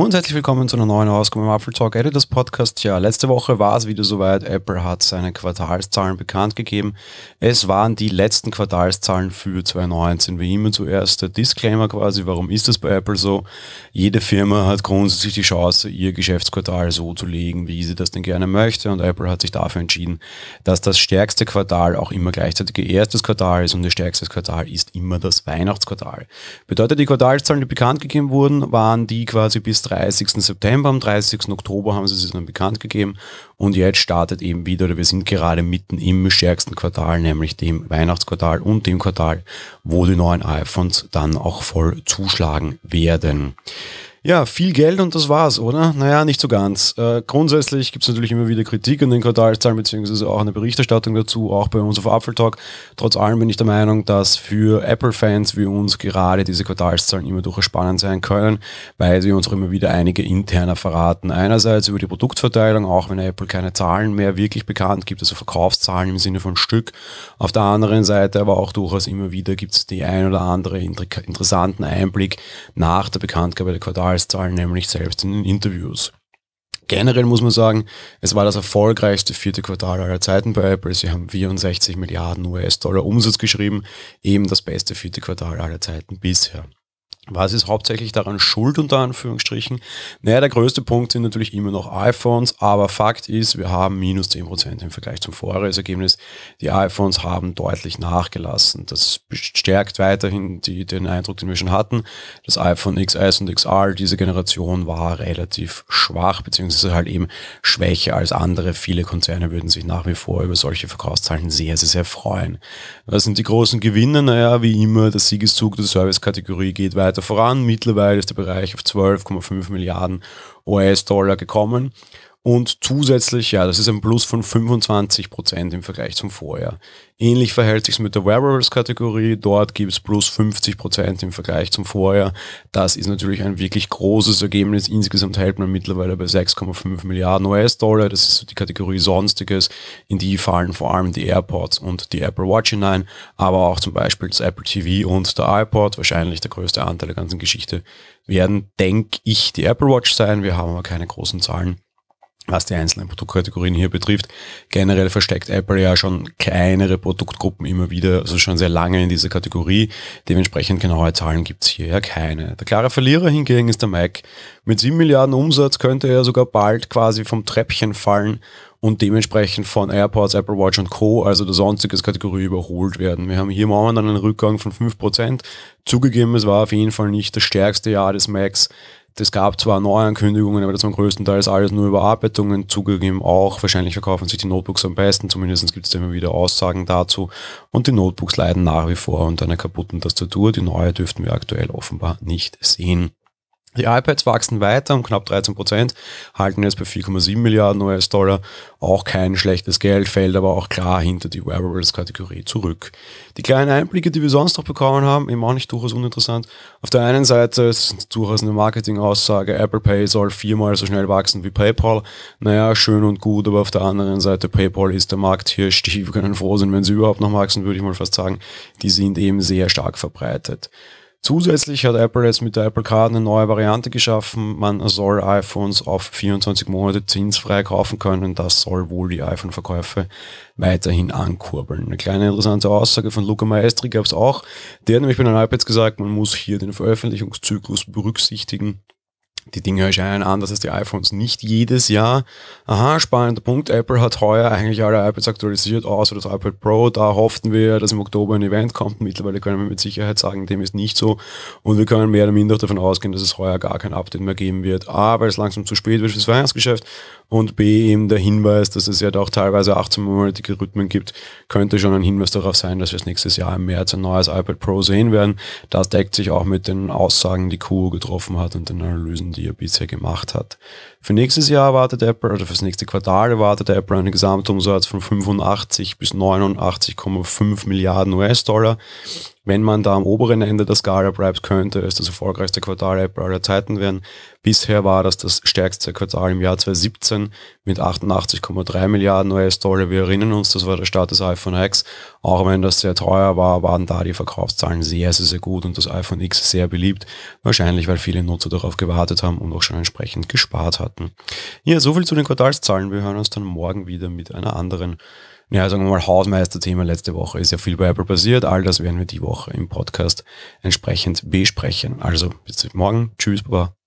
Und herzlich willkommen zu einer neuen Ausgabe im Apple Talk Editors Podcast. Ja, letzte Woche war es wieder soweit. Apple hat seine Quartalszahlen bekannt gegeben. Es waren die letzten Quartalszahlen für 2019. Wie immer zuerst der Disclaimer quasi. Warum ist das bei Apple so? Jede Firma hat grundsätzlich die Chance, ihr Geschäftsquartal so zu legen, wie sie das denn gerne möchte. Und Apple hat sich dafür entschieden, dass das stärkste Quartal auch immer gleichzeitig ihr erstes Quartal ist und das stärkste Quartal ist immer das Weihnachtsquartal. Bedeutet, die Quartalszahlen, die bekannt gegeben wurden, waren die quasi bis 30. September. Am 30. Oktober haben sie es dann bekannt gegeben. Und jetzt startet eben wieder, oder wir sind gerade mitten im stärksten Quartal, nämlich dem Weihnachtsquartal und dem Quartal, wo die neuen iPhones dann auch voll zuschlagen werden. Ja, viel Geld und das war's, oder? Naja, nicht so ganz. Äh, grundsätzlich gibt's natürlich immer wieder Kritik an den Quartalszahlen, beziehungsweise auch eine Berichterstattung dazu, auch bei uns auf Apple Talk. Trotz allem bin ich der Meinung, dass für Apple-Fans wie uns gerade diese Quartalszahlen immer durchaus spannend sein können, weil sie uns auch immer wieder einige interner verraten. Einerseits über die Produktverteilung, auch wenn Apple keine Zahlen mehr wirklich bekannt gibt, also Verkaufszahlen im Sinne von Stück. Auf der anderen Seite aber auch durchaus immer wieder gibt's die ein oder andere interessanten Einblick nach der Bekanntgabe der Quartalszahlen Quartalszahlen, nämlich selbst in den Interviews. Generell muss man sagen, es war das erfolgreichste vierte Quartal aller Zeiten bei Apple. Sie haben 64 Milliarden US-Dollar Umsatz geschrieben, eben das beste vierte Quartal aller Zeiten bisher. Was ist hauptsächlich daran schuld, unter Anführungsstrichen? Naja, der größte Punkt sind natürlich immer noch iPhones, aber Fakt ist, wir haben minus 10% im Vergleich zum Vorjahresergebnis. Die iPhones haben deutlich nachgelassen. Das bestärkt weiterhin die, den Eindruck, den wir schon hatten. Das iPhone XS und XR, diese Generation war relativ schwach, beziehungsweise halt eben schwächer als andere. Viele Konzerne würden sich nach wie vor über solche Verkaufszahlen sehr, sehr, sehr freuen. Was sind die großen Gewinne? Naja, wie immer, der Siegeszug der Service-Kategorie geht weiter weiter voran. Mittlerweile ist der Bereich auf 12,5 Milliarden US-Dollar gekommen. Und zusätzlich, ja, das ist ein Plus von 25 Prozent im Vergleich zum Vorjahr. Ähnlich verhält sich mit der Wearables-Kategorie. Dort gibt es plus 50 Prozent im Vergleich zum Vorjahr. Das ist natürlich ein wirklich großes Ergebnis. Insgesamt hält man mittlerweile bei 6,5 Milliarden US-Dollar. Das ist die Kategorie Sonstiges. In die fallen vor allem die AirPods und die Apple Watch hinein, aber auch zum Beispiel das Apple TV und der iPod. Wahrscheinlich der größte Anteil der ganzen Geschichte werden, denke ich, die Apple Watch sein. Wir haben aber keine großen Zahlen was die einzelnen Produktkategorien hier betrifft. Generell versteckt Apple ja schon kleinere Produktgruppen immer wieder, also schon sehr lange in dieser Kategorie. Dementsprechend genaue Zahlen gibt's hier ja keine. Der klare Verlierer hingegen ist der Mac. Mit 7 Milliarden Umsatz könnte er sogar bald quasi vom Treppchen fallen und dementsprechend von AirPods, Apple Watch und Co., also der sonstiges Kategorie überholt werden. Wir haben hier momentan einen Rückgang von 5%. Zugegeben, es war auf jeden Fall nicht das stärkste Jahr des Macs. Es gab zwar Neuankündigungen, aber das waren größtenteils alles nur Überarbeitungen, zugegeben auch. Wahrscheinlich verkaufen sich die Notebooks am besten, zumindest gibt es immer wieder Aussagen dazu. Und die Notebooks leiden nach wie vor unter einer kaputten Tastatur. Die neue dürften wir aktuell offenbar nicht sehen. Die iPads wachsen weiter um knapp 13 Prozent, halten jetzt bei 4,7 Milliarden US-Dollar. Auch kein schlechtes Geld, fällt aber auch klar hinter die Wearables-Kategorie zurück. Die kleinen Einblicke, die wir sonst noch bekommen haben, eben auch nicht durchaus uninteressant. Auf der einen Seite ist durchaus eine Marketing-Aussage, Apple Pay soll viermal so schnell wachsen wie PayPal. Naja, schön und gut, aber auf der anderen Seite, PayPal ist der Markthirsch. Die können froh sein, wenn sie überhaupt noch wachsen, würde ich mal fast sagen. Die sind eben sehr stark verbreitet. Zusätzlich hat Apple jetzt mit der Apple Card eine neue Variante geschaffen. Man soll iPhones auf 24 Monate zinsfrei kaufen können. Das soll wohl die iPhone-Verkäufe weiterhin ankurbeln. Eine kleine interessante Aussage von Luca Maestri gab es auch. Der hat nämlich bei den iPads gesagt, man muss hier den Veröffentlichungszyklus berücksichtigen die Dinge erscheinen anders als die iPhones nicht jedes Jahr. Aha, spannender Punkt. Apple hat heuer eigentlich alle iPads aktualisiert, außer das iPad Pro. Da hofften wir, dass im Oktober ein Event kommt. Mittlerweile können wir mit Sicherheit sagen, dem ist nicht so. Und wir können mehr oder minder davon ausgehen, dass es heuer gar kein Update mehr geben wird. A, weil es langsam zu spät wird fürs Weihnachtsgeschäft. Und B, eben der Hinweis, dass es ja doch teilweise 18-monatige Rhythmen gibt, könnte schon ein Hinweis darauf sein, dass wir es nächstes Jahr im März ein neues iPad Pro sehen werden. Das deckt sich auch mit den Aussagen, die Kuo getroffen hat und den Analysen, die er bisher gemacht hat. Für nächstes Jahr erwartet Apple, oder fürs nächste Quartal erwartet Apple einen Gesamtumsatz von 85 bis 89,5 Milliarden US-Dollar. Wenn man da am oberen Ende der Skala bleibt, könnte es das erfolgreichste Quartal Apple aller Zeiten werden. Bisher war das das stärkste Quartal im Jahr 2017 mit 88,3 Milliarden US-Dollar. Wir erinnern uns, das war der Start des iPhone X. Auch wenn das sehr teuer war, waren da die Verkaufszahlen sehr, sehr, sehr gut und das iPhone X sehr beliebt. Wahrscheinlich, weil viele Nutzer darauf gewartet haben und auch schon entsprechend gespart hatten. Ja, soviel zu den Quartalszahlen. Wir hören uns dann morgen wieder mit einer anderen ja, sagen wir mal, Hausmeister-Thema letzte Woche ist ja viel bei Apple passiert. All das werden wir die Woche im Podcast entsprechend besprechen. Also bis morgen. Tschüss, Baba.